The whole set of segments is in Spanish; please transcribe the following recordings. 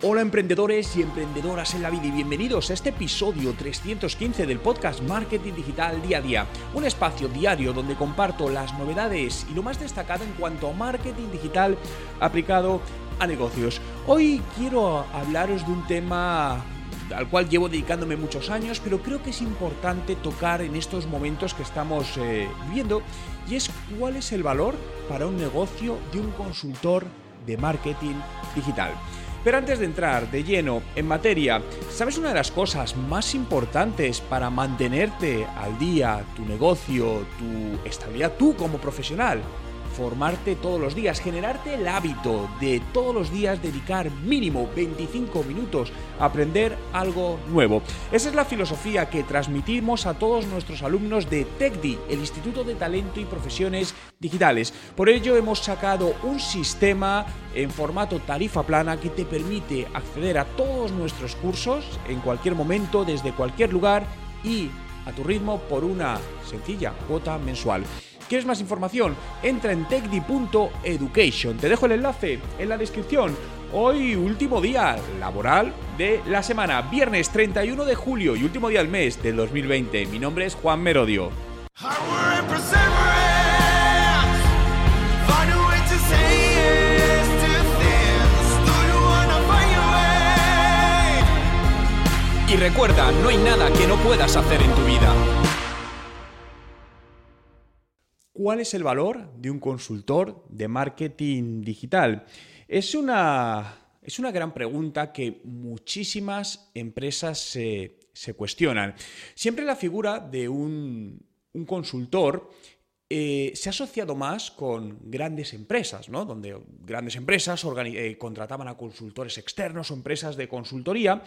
Hola emprendedores y emprendedoras en la vida y bienvenidos a este episodio 315 del podcast Marketing Digital Día a Día, un espacio diario donde comparto las novedades y lo más destacado en cuanto a marketing digital aplicado a negocios. Hoy quiero hablaros de un tema al cual llevo dedicándome muchos años, pero creo que es importante tocar en estos momentos que estamos eh, viviendo y es cuál es el valor para un negocio de un consultor de marketing digital. Pero antes de entrar de lleno en materia, ¿sabes una de las cosas más importantes para mantenerte al día, tu negocio, tu estabilidad, tú como profesional? Formarte todos los días, generarte el hábito de todos los días dedicar mínimo 25 minutos a aprender algo nuevo. Esa es la filosofía que transmitimos a todos nuestros alumnos de TECDI, el Instituto de Talento y Profesiones Digitales. Por ello hemos sacado un sistema en formato tarifa plana que te permite acceder a todos nuestros cursos en cualquier momento, desde cualquier lugar y a tu ritmo por una sencilla cuota mensual. ¿Quieres más información? Entra en techdi.education. Te dejo el enlace en la descripción. Hoy último día laboral de la semana, viernes 31 de julio y último día del mes del 2020. Mi nombre es Juan Merodio. Y recuerda, no hay nada que no puedas hacer en tu vida. ¿Cuál es el valor de un consultor de marketing digital? Es una, es una gran pregunta que muchísimas empresas se, cuestionan. Siempre la figura de un, consultor eh, se ha asociado más con grandes empresas, ¿no? Donde grandes empresas eh, contrataban a consultores externos o empresas de consultoría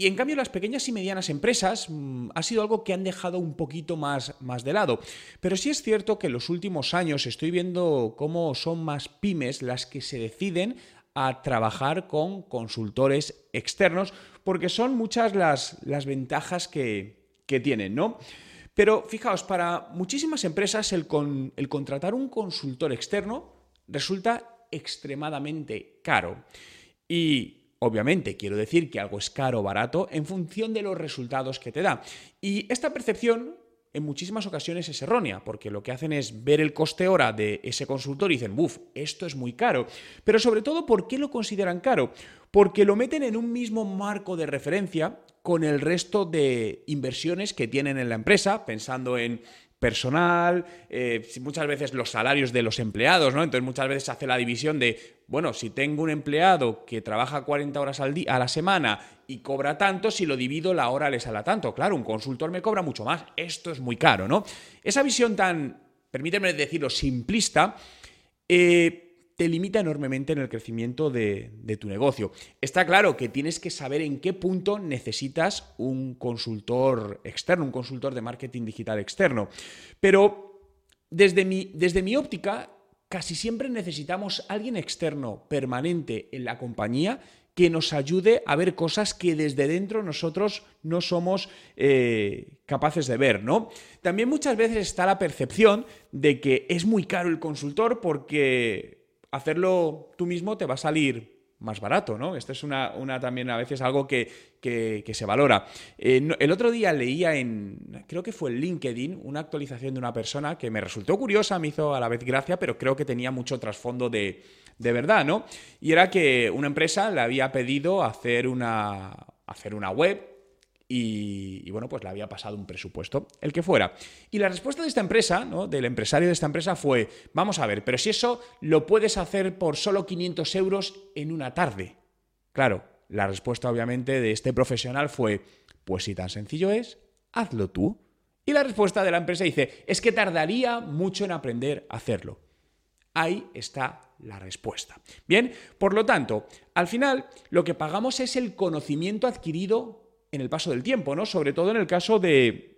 y en cambio las pequeñas y medianas empresas mm, ha sido algo que han dejado un poquito más, más de lado. Pero sí es cierto que en los últimos años estoy viendo cómo son más pymes las que se deciden a trabajar con consultores externos, porque son muchas las, las ventajas que, tienen, ¿no? Pero fijaos, para muchísimas empresas el, con, el contratar un consultor externo resulta extremadamente caro. Y Obviamente, quiero decir que algo es caro o barato en función de los resultados que te da. Y esta percepción en muchísimas ocasiones es errónea, porque lo que hacen es ver el coste hora de ese consultor y dicen, buf, esto es muy caro. Pero sobre todo, ¿por qué lo consideran caro? Porque lo meten en un mismo marco de referencia con el resto de inversiones que tienen en la empresa, pensando en personal, eh, muchas veces los salarios de los empleados, ¿no? Entonces muchas veces se hace la división de, bueno, si tengo un empleado que trabaja 40 horas al a la semana y cobra tanto, si lo divido la hora le sale tanto. Claro, un consultor me cobra mucho más, esto es muy caro, ¿no? Esa visión tan, permíteme decirlo, simplista, eh, te limita enormemente en el crecimiento de, tu negocio. Está claro que tienes que saber en qué punto necesitas un consultor externo, un consultor de marketing digital externo. Pero desde mi, desde mi óptica, casi siempre necesitamos alguien externo permanente en la compañía que nos ayude a ver cosas que desde dentro nosotros no somos eh, capaces de ver, ¿no? También muchas veces está la percepción de que es muy caro el consultor porque hacerlo tú mismo te va a salir más barato, ¿no? Esto es una, también a veces algo que, se valora. Eh, el otro día leía en, creo que fue en LinkedIn, una actualización de una persona que me resultó curiosa, me hizo a la vez gracia, pero creo que tenía mucho trasfondo de, de verdad, ¿no? Y era que una empresa le había pedido hacer una, hacer una web y, bueno, pues le había pasado un presupuesto, el que fuera. Y la respuesta de esta empresa, ¿no? del empresario de esta empresa fue, vamos a ver, pero si eso lo puedes hacer por solo 500 euros en una tarde. Claro, la respuesta obviamente de este profesional fue, pues si tan sencillo es, hazlo tú. Y la respuesta de la empresa dice, es que tardaría mucho en aprender a hacerlo. Ahí está la respuesta. Bien, por lo tanto, al final lo que pagamos es el conocimiento adquirido en el paso del tiempo, ¿no? Sobre todo en el caso de,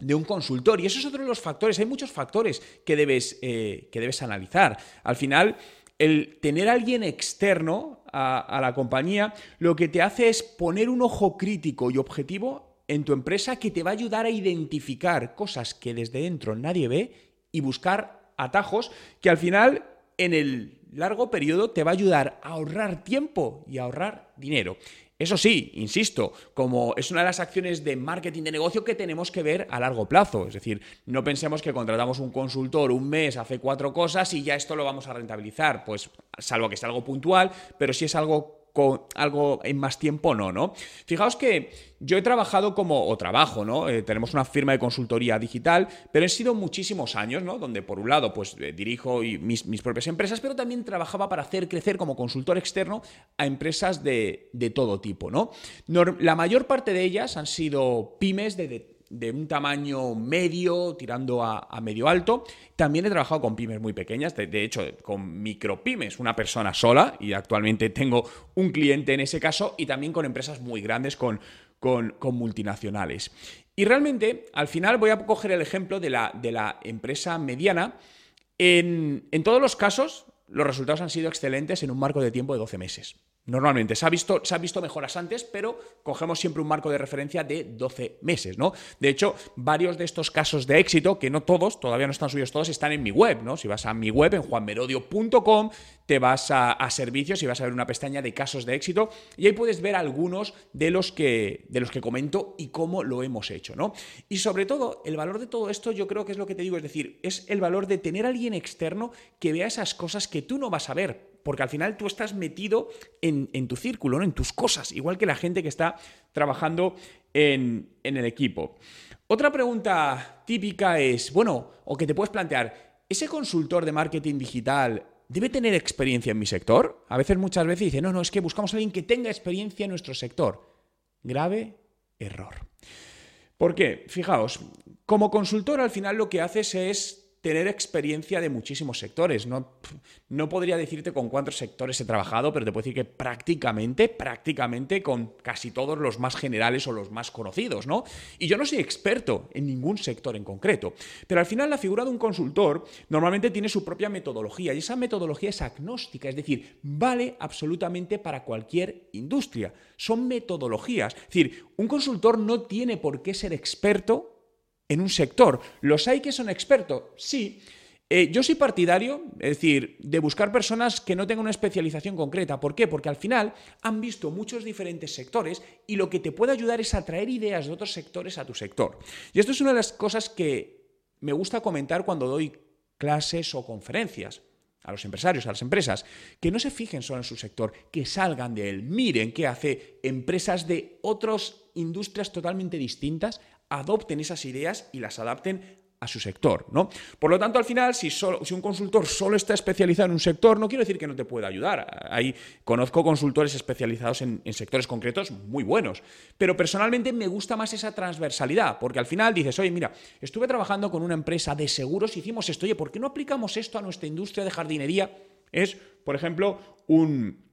un consultor. Y eso es otro de los factores. Hay muchos factores que debes, eh, que debes analizar. Al final, el tener a alguien externo a, a, la compañía lo que te hace es poner un ojo crítico y objetivo en tu empresa que te va a ayudar a identificar cosas que desde dentro nadie ve y buscar atajos que al final en el largo periodo te va a ayudar a ahorrar tiempo y a ahorrar dinero. Eso sí, insisto, como es una de las acciones de marketing de negocio que tenemos que ver a largo plazo. Es decir, no pensemos que contratamos un consultor un mes, hace cuatro cosas y ya esto lo vamos a rentabilizar. Pues salvo que sea algo puntual, pero si es algo algo en más tiempo, no, ¿no? Fijaos que yo he trabajado como, o trabajo, ¿no? Eh, tenemos una firma de consultoría digital, pero he sido muchísimos años, ¿no? Donde por un lado, pues eh, dirijo mis, propias empresas, pero también trabajaba para hacer crecer como consultor externo a empresas de, todo tipo, ¿no? la mayor parte de ellas han sido pymes de de un tamaño medio, tirando a, medio alto. También he trabajado con pymes muy pequeñas, de, hecho, con micropymes, una persona sola, y actualmente tengo un cliente en ese caso, y también con empresas muy grandes, con, con, multinacionales. Y realmente, al final voy a coger el ejemplo de la, de la empresa mediana. En, en todos los casos, los resultados han sido excelentes en un marco de tiempo de 12 meses. Normalmente se ha, visto, se visto mejoras antes, pero cogemos siempre un marco de referencia de 12 meses, ¿no? De hecho, varios de estos casos de éxito, que no todos, todavía no están subidos todos, están en mi web, ¿no? Si vas a mi web en juanmerodio.com, te vas a, servicios y vas a ver una pestaña de casos de éxito y ahí puedes ver algunos de los que, de los que comento y cómo lo hemos hecho, ¿no? Y sobre todo, el valor de todo esto yo creo que es lo que te digo, es decir, es el valor de tener a alguien externo que vea esas cosas que tú no vas a ver porque al final tú estás metido en, tu círculo, ¿no? en tus cosas, igual que la gente que está trabajando en, el equipo. Otra pregunta típica es, bueno, o que te puedes plantear, ¿ese consultor de marketing digital debe tener experiencia en mi sector? A veces, muchas veces dice, no, no, es que buscamos a alguien que tenga experiencia en nuestro sector. Grave error. ¿Por qué? Fijaos, como consultor al final lo que haces es tener experiencia de muchísimos sectores. No, no podría decirte con cuántos sectores he trabajado, pero te puedo decir que prácticamente, prácticamente con casi todos los más generales o los más conocidos, ¿no? Y yo no soy experto en ningún sector en concreto, pero al final la figura de un consultor normalmente tiene su propia metodología y esa metodología es agnóstica, es decir, vale absolutamente para cualquier industria. Son metodologías. Es decir, un consultor no tiene por qué ser experto en un sector. ¿Los hay que son expertos? Sí. Eh, yo soy partidario, es decir, de buscar personas que no tengan una especialización concreta. ¿Por qué? Porque al final han visto muchos diferentes sectores y lo que te puede ayudar es atraer ideas de otros sectores a tu sector. Y esto es una de las cosas que me gusta comentar cuando doy clases o conferencias a los empresarios, a las empresas, que no se fijen solo en su sector, que salgan de él, miren qué hace empresas de otras industrias totalmente distintas, adopten esas ideas y las adapten a su sector, ¿no? Por lo tanto, al final, si, un consultor solo está especializado en un sector, no quiero decir que no te pueda ayudar. Ahí conozco consultores especializados en, en, sectores concretos muy buenos. Pero personalmente me gusta más esa transversalidad, porque al final dices, oye, mira, estuve trabajando con una empresa de seguros y hicimos esto, oye, ¿por qué no aplicamos esto a nuestra industria de jardinería? Es, por ejemplo, un,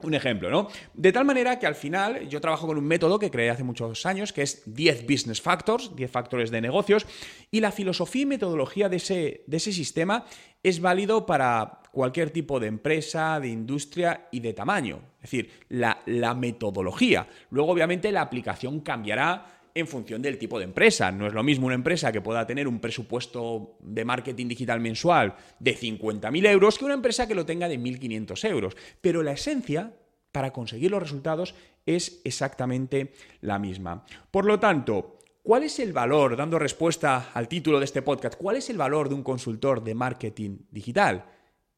un ejemplo, ¿no? De tal manera que al final yo trabajo con un método que creé hace muchos años, que es 10 Business Factors, 10 factores de negocios, y la filosofía y metodología de ese, de ese sistema es válido para cualquier tipo de empresa, de industria y de tamaño. Es decir, la, la metodología. Luego, obviamente, la aplicación cambiará en función del tipo de empresa. No es lo mismo una empresa que pueda tener un presupuesto de marketing digital mensual de 50.000 euros que una empresa que lo tenga de 1.500 euros. Pero la esencia para conseguir los resultados es exactamente la misma. Por lo tanto, ¿cuál es el valor, dando respuesta al título de este podcast, cuál es el valor de un consultor de marketing digital?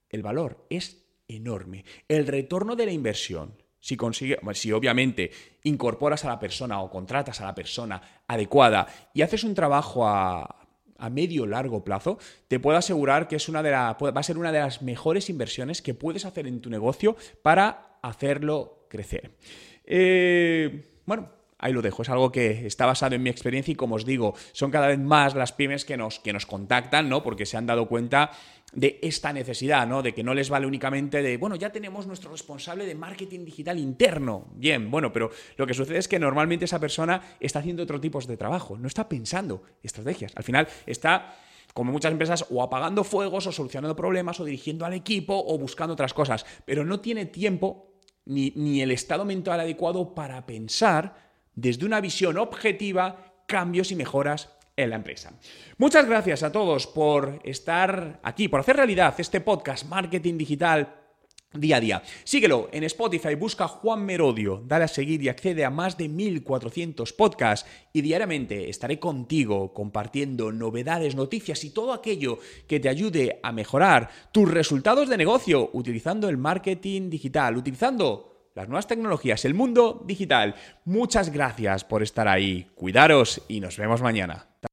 El valor es enorme. El retorno de la inversión si, consigue, si obviamente incorporas a la persona o contratas a la persona adecuada y haces un trabajo a, medio largo plazo, te puedo asegurar que es una de va a ser una de las mejores inversiones que puedes hacer en tu negocio para hacerlo crecer. Eh, bueno, ahí lo dejo. Es algo que está basado en mi experiencia y como os digo, son cada vez más las pymes que nos, que nos contactan, ¿no? Porque se han dado cuenta de esta necesidad, ¿no? De que no les vale únicamente de, bueno, ya tenemos nuestro responsable de marketing digital interno. Bien, bueno, pero lo que sucede es que normalmente esa persona está haciendo otro tipo de trabajo, no está pensando estrategias. Al final está como muchas empresas, o apagando fuegos, o solucionando problemas, o dirigiendo al equipo, o buscando otras cosas, pero no tiene tiempo ni, ni el estado mental adecuado para pensar desde una visión objetiva cambios y mejoras en la empresa. Muchas gracias a todos por estar aquí, por hacer realidad este podcast Marketing Digital día a día. Síguelo en Spotify, busca Juan Merodio, dale a seguir y accede a más de 1400 podcasts y diariamente estaré contigo compartiendo novedades, noticias y todo aquello que te ayude a mejorar tus resultados de negocio utilizando el marketing digital, utilizando las nuevas tecnologías, el mundo digital. Muchas gracias por estar ahí. Cuidaros y nos vemos mañana.